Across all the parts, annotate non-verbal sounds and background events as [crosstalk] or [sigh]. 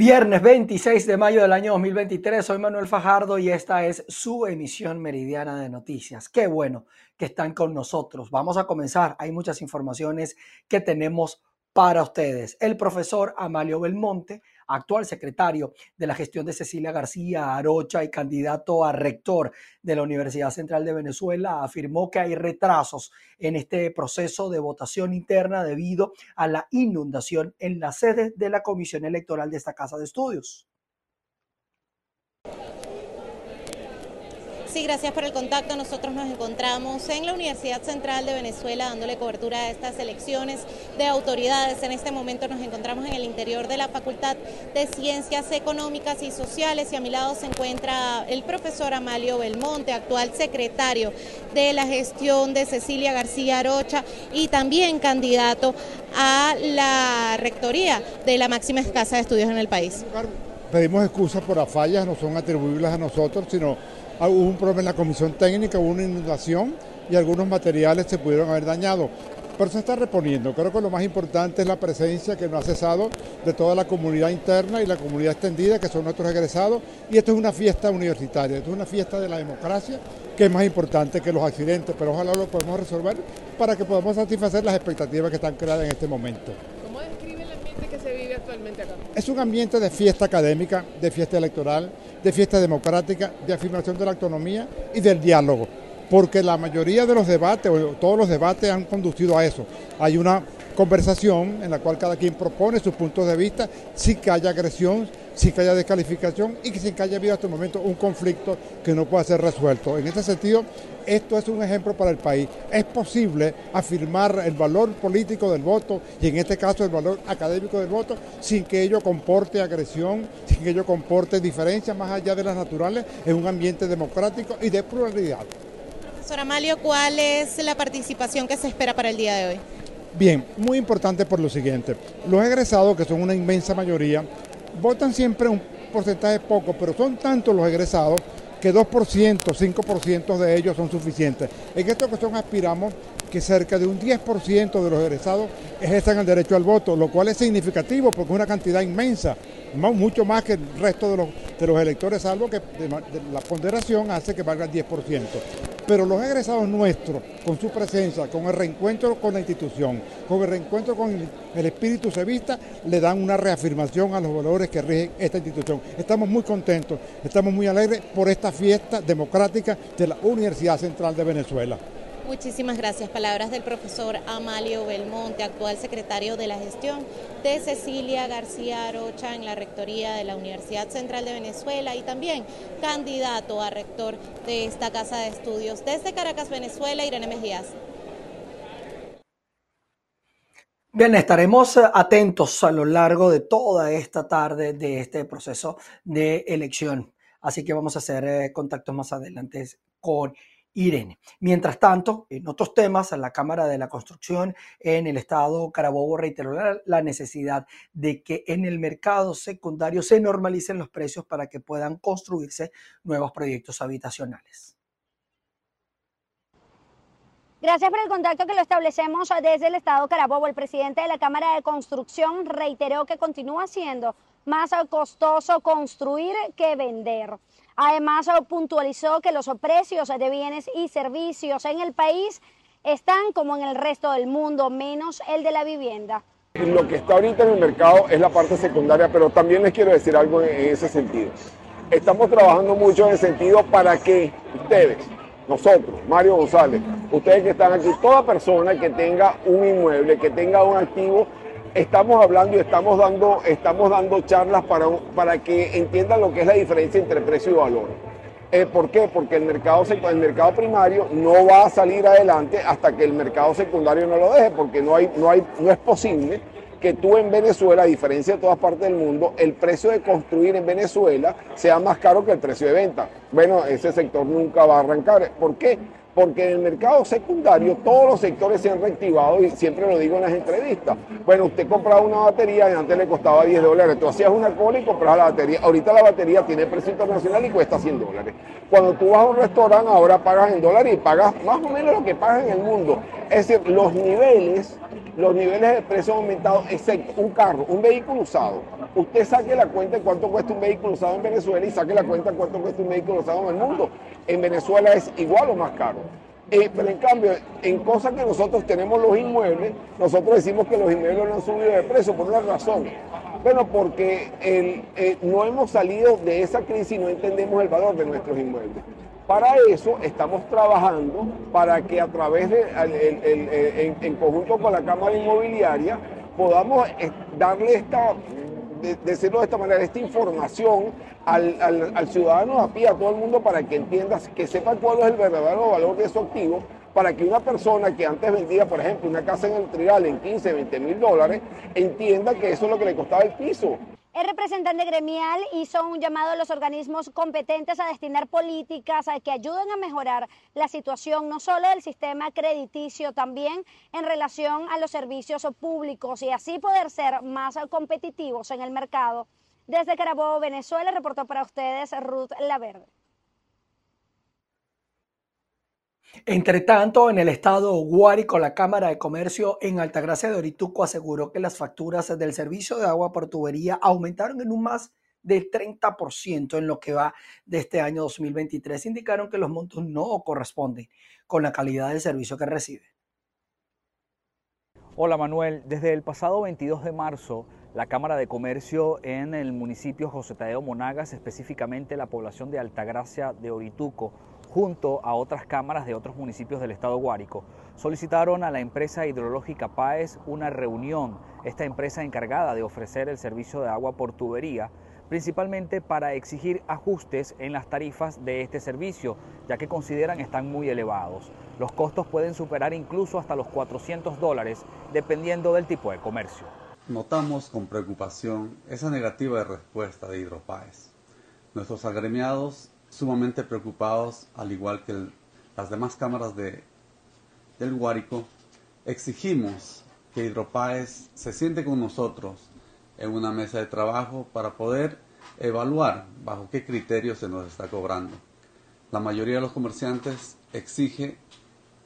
Viernes 26 de mayo del año 2023, soy Manuel Fajardo y esta es su emisión meridiana de noticias. Qué bueno que están con nosotros. Vamos a comenzar. Hay muchas informaciones que tenemos para ustedes. El profesor Amalio Belmonte actual secretario de la gestión de Cecilia García Arocha y candidato a rector de la Universidad Central de Venezuela, afirmó que hay retrasos en este proceso de votación interna debido a la inundación en la sede de la Comisión Electoral de esta Casa de Estudios. Sí, gracias por el contacto. Nosotros nos encontramos en la Universidad Central de Venezuela dándole cobertura a estas elecciones de autoridades. En este momento nos encontramos en el interior de la Facultad de Ciencias Económicas y Sociales y a mi lado se encuentra el profesor Amalio Belmonte, actual secretario de la gestión de Cecilia García Arocha y también candidato a la rectoría de la máxima casa de estudios en el país. Pedimos excusas por las fallas, no son atribuibles a nosotros, sino hubo un problema en la comisión técnica, hubo una inundación y algunos materiales se pudieron haber dañado. Pero se está reponiendo. Creo que lo más importante es la presencia que no ha cesado de toda la comunidad interna y la comunidad extendida, que son nuestros egresados. Y esto es una fiesta universitaria, esto es una fiesta de la democracia, que es más importante que los accidentes, pero ojalá lo podamos resolver para que podamos satisfacer las expectativas que están creadas en este momento. ¿Cómo describe el ambiente que se vive actualmente acá? Es un ambiente de fiesta académica, de fiesta electoral, de fiesta democrática, de afirmación de la autonomía y del diálogo, porque la mayoría de los debates, o todos los debates han conducido a eso. Hay una conversación en la cual cada quien propone sus puntos de vista, sin que haya agresión, sin que haya descalificación y sin que haya habido hasta el momento un conflicto que no pueda ser resuelto. En este sentido, esto es un ejemplo para el país. Es posible afirmar el valor político del voto y en este caso el valor académico del voto sin que ello comporte agresión, sin que ello comporte diferencias más allá de las naturales en un ambiente democrático y de pluralidad. Profesor Amalio, ¿cuál es la participación que se espera para el día de hoy? Bien, muy importante por lo siguiente. Los egresados, que son una inmensa mayoría, votan siempre un porcentaje poco, pero son tantos los egresados que 2%, 5% de ellos son suficientes. En esta ocasión aspiramos que cerca de un 10% de los egresados ejerzan el derecho al voto, lo cual es significativo porque es una cantidad inmensa, mucho más que el resto de los, electores, salvo que la ponderación hace que valga el 10% pero los egresados nuestros, con su presencia, con el reencuentro con la institución, con el reencuentro con el, espíritu cevista, le dan una reafirmación a los valores que rigen esta institución. Estamos muy contentos, estamos muy alegres por esta fiesta democrática de la Universidad Central de Venezuela. Muchísimas gracias. Palabras del profesor Amalio Belmonte, actual secretario de la gestión de Cecilia García Arocha en la rectoría de la Universidad Central de Venezuela y también candidato a rector de esta casa de estudios. Desde Caracas, Venezuela, Irene Mejías. Bien, estaremos atentos a lo largo de toda esta tarde de este proceso de elección. Así que vamos a hacer eh, contactos más adelante con Irene. Mientras tanto, en otros temas, la Cámara de la Construcción en el Estado Carabobo reiteró la necesidad de que en el mercado secundario se normalicen los precios para que puedan construirse nuevos proyectos habitacionales. Gracias por el contacto que lo establecemos desde el Estado Carabobo. El presidente de la Cámara de Construcción reiteró que continúa siendo más costoso construir que vender. Además, puntualizó que los precios de bienes y servicios en el país están como en el resto del mundo, menos el de la vivienda. Lo que está ahorita en el mercado es la parte secundaria, pero también les quiero decir algo en ese sentido. Estamos trabajando mucho en el sentido para que ustedes, nosotros, Mario González, ustedes que están aquí, toda persona que tenga un inmueble, que tenga un activo, estamos hablando y estamos dando, estamos dando charlas para, para que entiendan lo que es la diferencia entre precio y valor. Eh, ¿Por qué? Porque el mercado, el mercado primario no va a salir adelante hasta que el mercado secundario no lo deje, porque no, hay, no, hay, no es posible que tú en Venezuela, a diferencia de todas partes del mundo, el precio de construir en Venezuela sea más caro que el precio de venta. Bueno, ese sector nunca va a arrancar. ¿Por qué? Porque en el mercado secundario todos los sectores se han reactivado y siempre lo digo en las entrevistas. Bueno, usted compraba una batería y antes le costaba 10 dólares, tú hacías una cola y comprabas la batería. Ahorita la batería tiene precio internacional y cuesta 100 dólares. Cuando tú vas a un restaurante ahora pagas en dólares y pagas más o menos lo que pagas en el mundo. Es decir, los niveles, los niveles de precio han aumentado, excepto un carro, un vehículo usado. Usted saque la cuenta de cuánto cuesta un vehículo usado en Venezuela y saque la cuenta de cuánto cuesta un vehículo usado en el mundo. En Venezuela es igual o más caro. Eh, pero en cambio, en cosas que nosotros tenemos los inmuebles, nosotros decimos que los inmuebles no han subido de precio por una razón. Bueno, porque eh, no hemos salido de esa crisis y no entendemos el valor de nuestros inmuebles. Para eso estamos trabajando para que a través de, en, en conjunto con la Cámara Inmobiliaria, podamos eh, darle esta decirlo de esta manera, esta información al, ciudadano a pie, a todo el mundo, para que entiendas, que sepa cuál es el verdadero valor de su activo, para que una persona que antes vendía, por ejemplo, una casa en el Trigal en 15, 20 mil dólares, entienda que eso es lo que le costaba el piso. El representante gremial hizo un llamado a los organismos competentes a destinar políticas que ayuden a mejorar la situación no solo del sistema crediticio, también en relación a los servicios públicos y así poder ser más competitivos en el mercado. Desde Carabobo, Venezuela, reportó para ustedes Ruth Laverde. Entre tanto, en el estado Guárico, la Cámara de Comercio en Altagracia de Orituco aseguró que las facturas del servicio de agua por tubería aumentaron en un más del 30% en lo que va de este año 2023. Indicaron que los montos no corresponden con la calidad del servicio que recibe. Hola Manuel, desde el pasado 22 de marzo, la Cámara de Comercio en el municipio José Tadeo Monagas, específicamente la población de Altagracia de Orituco, junto a otras cámaras de otros municipios del estado Guárico, solicitaron a la empresa hidrológica PAES una reunión, esta empresa encargada de ofrecer el servicio de agua por tubería, principalmente para exigir ajustes en las tarifas de este servicio, ya que consideran están muy elevados. Los costos pueden superar incluso hasta los 400 dólares, dependiendo del tipo de comercio. Notamos con preocupación esa negativa respuesta de Hidropaes. Nuestros agremiados sumamente preocupados, al igual que las demás cámaras de, del Guárico, exigimos que Hidropaes se siente con nosotros en una mesa de trabajo para poder evaluar bajo qué criterios se nos está cobrando. La mayoría de los comerciantes exige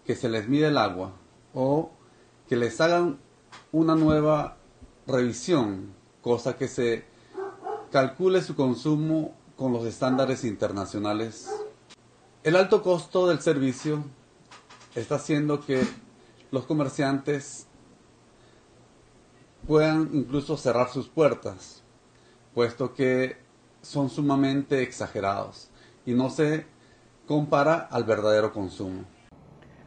que se les mide el agua o que les hagan una nueva revisión, cosa que se calcule su consumo con los estándares internacionales. El alto costo del servicio está haciendo que los comerciantes puedan incluso cerrar sus puertas, puesto que son sumamente exagerados y no se compara al verdadero consumo.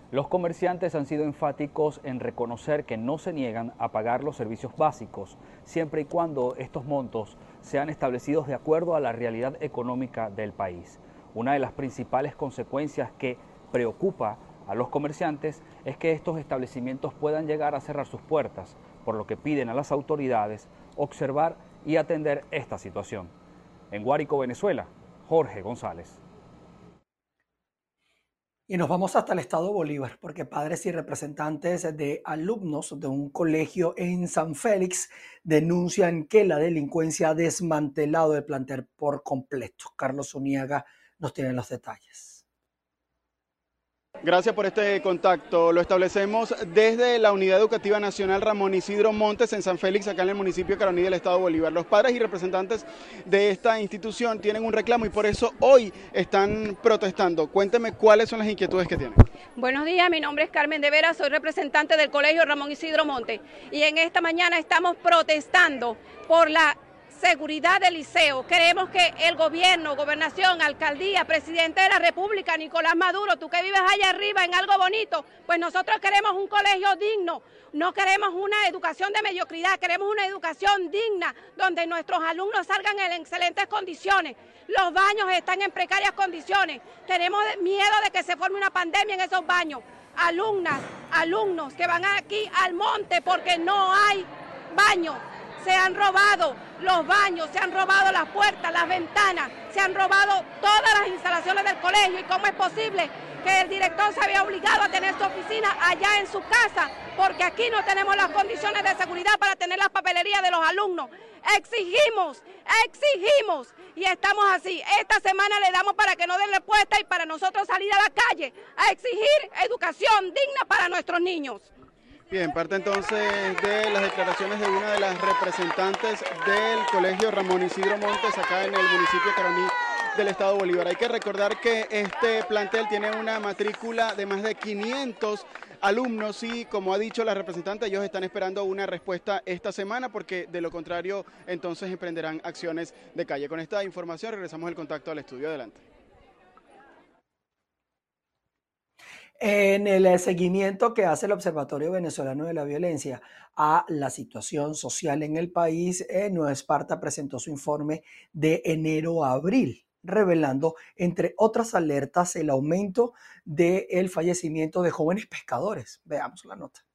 Los comerciantes han sido enfáticos en reconocer que no se niegan a pagar los servicios básicos, siempre y cuando estos montos sean establecidos de acuerdo a la realidad económica del país. Una de las principales consecuencias que preocupa a los comerciantes es que estos establecimientos puedan llegar a cerrar sus puertas, por lo que piden a las autoridades observar y atender esta situación. En Guárico, Venezuela, Jorge González. Y nos vamos hasta el estado Bolívar, porque padres y representantes de alumnos de un colegio en San Félix denuncian que la delincuencia ha desmantelado el plantel por completo. Carlos Uniaga nos tiene los detalles. Gracias por este contacto. Lo establecemos desde la Unidad Educativa Nacional Ramón Isidro Montes en San Félix, acá en el municipio de Caroní del Estado de Bolívar. Los padres y representantes de esta institución tienen un reclamo y por eso hoy están protestando. Cuénteme cuáles son las inquietudes que tienen. Buenos días, mi nombre es Carmen de Vera, soy representante del Colegio Ramón Isidro Montes y en esta mañana estamos protestando por la seguridad del liceo. Queremos que el gobierno, gobernación, alcaldía, presidente de la República, Nicolás Maduro, tú que vives allá arriba en algo bonito, pues nosotros queremos un colegio digno, no queremos una educación de mediocridad, queremos una educación digna donde nuestros alumnos salgan en excelentes condiciones. Los baños están en precarias condiciones. Tenemos miedo de que se forme una pandemia en esos baños. Alumnas, alumnos que van aquí al monte porque no hay baños se han robado los baños, se han robado las puertas, las ventanas, se han robado todas las instalaciones del colegio. ¿Y cómo es posible que el director se había obligado a tener su oficina allá en su casa, porque aquí no tenemos las condiciones de seguridad para tener las papelerías de los alumnos. Exigimos, exigimos, y estamos así. Esta semana le damos para que no den respuesta y para nosotros salir a la calle a exigir educación digna para nuestros niños. Bien, parte entonces de las declaraciones de una de las representantes del Colegio Ramón Isidro Montes acá en el municipio de Caroní del Estado Bolívar. Hay que recordar que este plantel tiene una matrícula de más de 500 alumnos y como ha dicho la representante, ellos están esperando una respuesta esta semana porque de lo contrario entonces emprenderán acciones de calle. Con esta información regresamos el contacto al estudio. Adelante. En el seguimiento que hace el Observatorio Venezolano de la Violencia a la situación social en el país, eh, Nueva Esparta presentó su informe de enero a abril, revelando, entre otras alertas, el aumento del fallecimiento de jóvenes pescadores. Veamos la nota.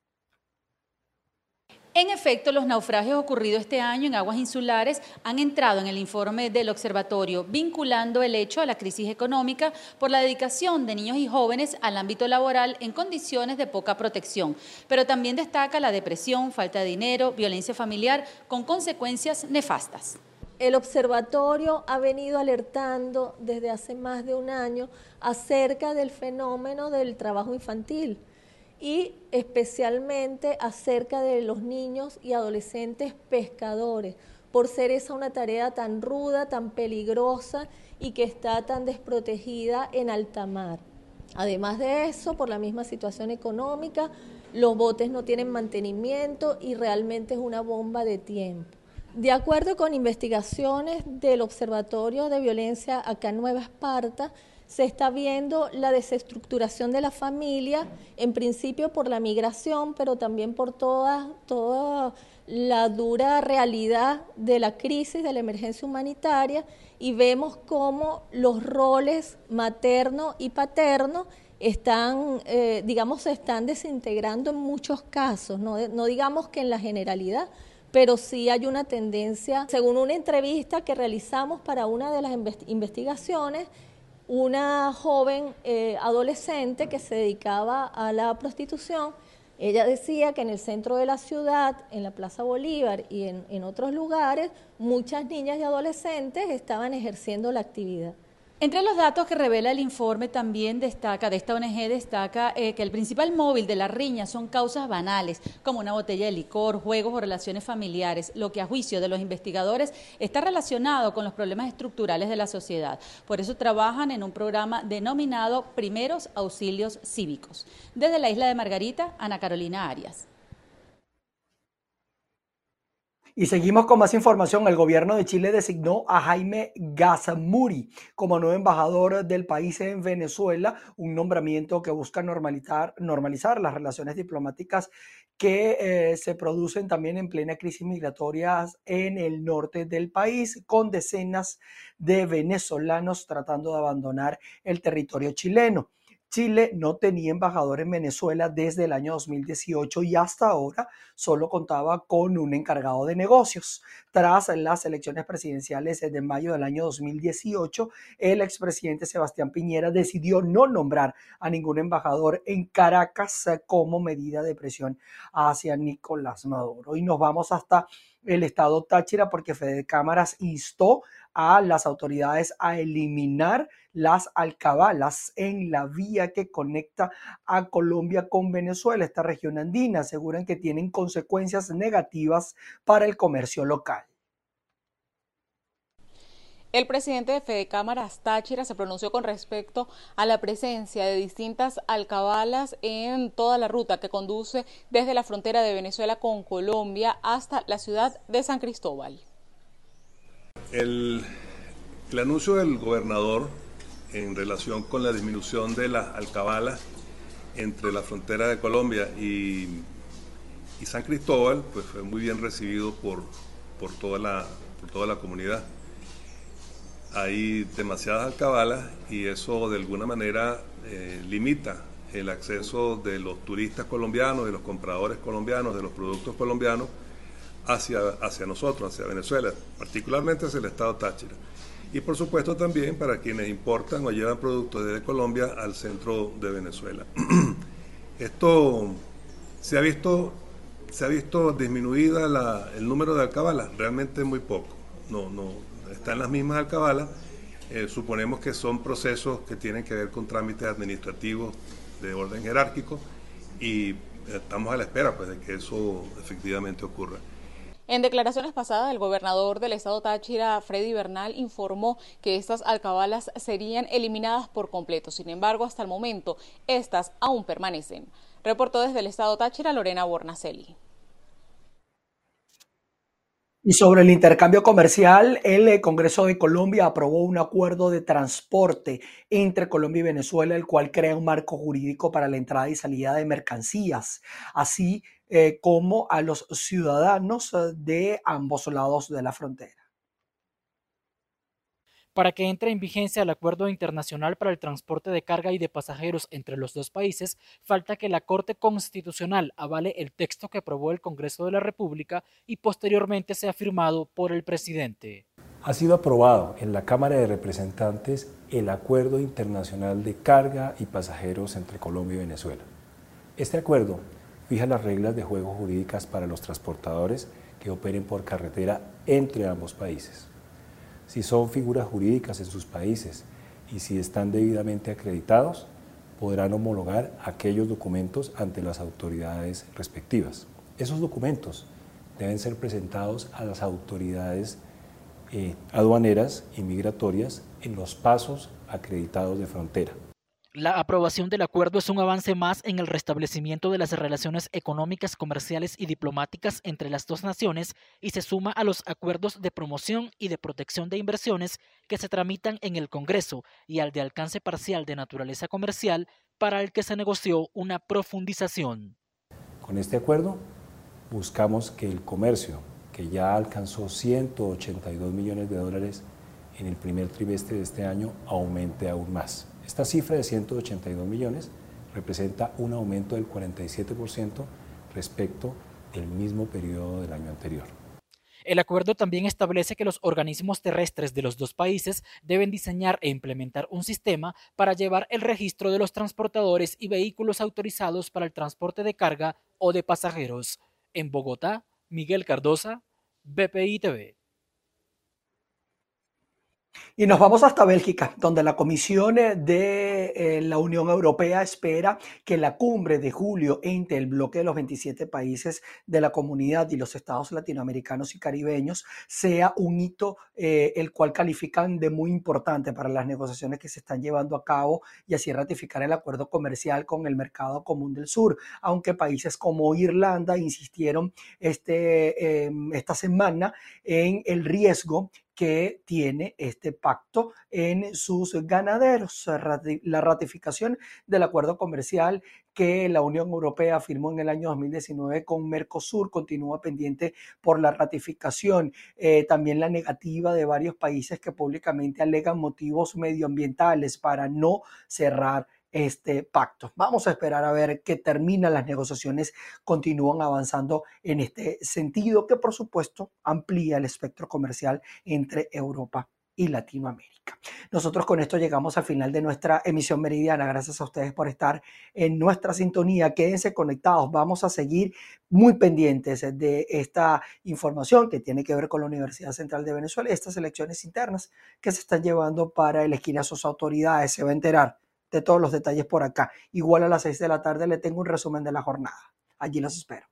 En efecto, los naufragios ocurridos este año en aguas insulares han entrado en el informe del observatorio, vinculando el hecho a la crisis económica por la dedicación de niños y jóvenes al ámbito laboral en condiciones de poca protección. Pero también destaca la depresión, falta de dinero, violencia familiar, con consecuencias nefastas. El observatorio ha venido alertando desde hace más de un año acerca del fenómeno del trabajo infantil y especialmente acerca de los niños y adolescentes pescadores, por ser esa una tarea tan ruda, tan peligrosa y que está tan desprotegida en alta mar. Además de eso, por la misma situación económica, los botes no tienen mantenimiento y realmente es una bomba de tiempo. De acuerdo con investigaciones del Observatorio de Violencia acá en Nueva Esparta, se está viendo la desestructuración de la familia, en principio por la migración, pero también por toda, toda la dura realidad de la crisis, de la emergencia humanitaria, y vemos cómo los roles materno y paterno están, eh, digamos, se están desintegrando en muchos casos, no, no digamos que en la generalidad, pero sí hay una tendencia, según una entrevista que realizamos para una de las investigaciones, una joven eh, adolescente que se dedicaba a la prostitución. Ella decía que en el centro de la ciudad, en la Plaza Bolívar y en, en otros lugares, muchas niñas y adolescentes estaban ejerciendo la actividad. Entre los datos que revela el informe también destaca, de esta ONG destaca eh, que el principal móvil de la riña son causas banales, como una botella de licor, juegos o relaciones familiares, lo que a juicio de los investigadores está relacionado con los problemas estructurales de la sociedad. Por eso trabajan en un programa denominado Primeros Auxilios Cívicos. Desde la isla de Margarita, Ana Carolina Arias. Y seguimos con más información. El gobierno de Chile designó a Jaime Gazamuri como nuevo embajador del país en Venezuela, un nombramiento que busca normalizar, las relaciones diplomáticas que eh, se producen también en plena crisis migratoria en el norte del país, con decenas de venezolanos tratando de abandonar el territorio chileno. Chile no tenía embajador en Venezuela desde el año 2018 y hasta ahora solo contaba con un encargado de negocios. Tras las elecciones presidenciales de mayo del año 2018, el expresidente Sebastián Piñera decidió no nombrar a ningún embajador en Caracas como medida de presión hacia Nicolás Maduro. Y nos vamos hasta el estado Táchira porque Fede Cámaras instó a las autoridades a eliminar las alcabalas en la vía que conecta a Colombia con Venezuela, esta región andina. Aseguran que tienen consecuencias negativas para el comercio local. El presidente de Fede Cámaras Táchira se pronunció con respecto a la presencia de distintas alcabalas en toda la ruta que conduce desde la frontera de Venezuela con Colombia hasta la ciudad de San Cristóbal. El, anuncio del gobernador en relación con la disminución de las alcabalas entre la frontera de Colombia y, San Cristóbal, pues fue muy bien recibido por, por, toda, la, por toda la comunidad. Hay demasiadas alcabalas y eso de alguna manera eh, limita el acceso de los turistas colombianos, de los compradores colombianos, de los productos colombianos hacia, hacia nosotros, hacia Venezuela, particularmente hacia el estado Táchira. y por supuesto también para quienes importan o llevan productos desde Colombia al centro de Venezuela. [clears throat] Esto se ha visto, se ha visto disminuida el número de alcabalas, realmente muy poco. No, no, están las mismas alcabalas. Eh, suponemos que son procesos que tienen que ver con trámites administrativos de orden jerárquico y estamos a la espera pues, de que eso efectivamente ocurra. En declaraciones pasadas, el gobernador del estado Táchira, Freddy Bernal, informó que estas alcabalas serían eliminadas por completo. Sin embargo, hasta el momento, estas aún permanecen. Reportó desde el estado Táchira Lorena Bornacelli. Y sobre el intercambio comercial, el eh, Congreso de Colombia aprobó un acuerdo de transporte entre Colombia y Venezuela, el cual crea un marco jurídico para la entrada y salida de mercancías, así eh, como a los ciudadanos eh, de ambos lados de la frontera. Para que entre en vigencia el acuerdo internacional para el transporte de carga y de pasajeros entre los dos países, falta que la Corte Constitucional avale el texto que aprobó el Congreso de la República y posteriormente sea firmado por el presidente. Ha sido aprobado en la Cámara de Representantes el Acuerdo Internacional de Carga y Pasajeros entre Colombia y Venezuela. Este acuerdo fija las reglas de juego jurídicas para los transportadores que operen por carretera entre ambos países si son figuras jurídicas en sus países y si están debidamente acreditados, podrán homologar aquellos documentos ante las autoridades respectivas. Esos documentos deben ser presentados a las autoridades eh, aduaneras y migratorias en los pasos acreditados de frontera. La aprobación del acuerdo es un avance más en el restablecimiento de las relaciones económicas, comerciales y diplomáticas entre las dos naciones y se suma a los acuerdos de promoción y de protección de inversiones que se tramitan en el Congreso y al de alcance parcial de naturaleza comercial para el que se negoció una profundización. Con este acuerdo buscamos que el comercio, que ya alcanzó 182 millones de dólares en el primer trimestre de este año, aumente aún más. Esta cifra de 182 millones representa un aumento del 47% respecto del mismo periodo del año anterior. El acuerdo también establece que los organismos terrestres de los dos países deben diseñar e implementar un sistema para llevar el registro de los transportadores y vehículos autorizados para el transporte de carga o de pasajeros. En Bogotá, Miguel Cardosa, BPI TV. Y nos vamos hasta Bélgica, donde la Comisión de eh, la Unión Europea espera que la cumbre de julio entre el bloque de los 27 países de la comunidad y los estados latinoamericanos y caribeños sea un hito eh, el cual califican de muy importante para las negociaciones que se están llevando a cabo y así ratificar el acuerdo comercial con el mercado común del sur, aunque países como Irlanda insistieron este, em, esta semana en el riesgo que tiene este pacto en sus ganaderos. La ratificación del acuerdo comercial que la Unión Europea firmó en el año 2019 con Mercosur continúa pendiente por la ratificación. Eh, también la negativa de varios países que públicamente alegan motivos medioambientales para no cerrar este pacto. Vamos a esperar a ver qué terminan las negociaciones, continúan avanzando en este sentido que por supuesto amplía el espectro comercial entre Europa y Latinoamérica. Nosotros con esto llegamos al final de nuestra emisión meridiana. Gracias a ustedes por estar en nuestra sintonía. Quédense conectados. Vamos a seguir muy pendientes de esta información que tiene que ver con la Universidad Central de Venezuela y estas elecciones internas que se están llevando para elegir a sus autoridades. Se va a enterar de todos los detalles por acá. Igual a las 6 de la tarde le tengo un resumen de la jornada. Allí los espero.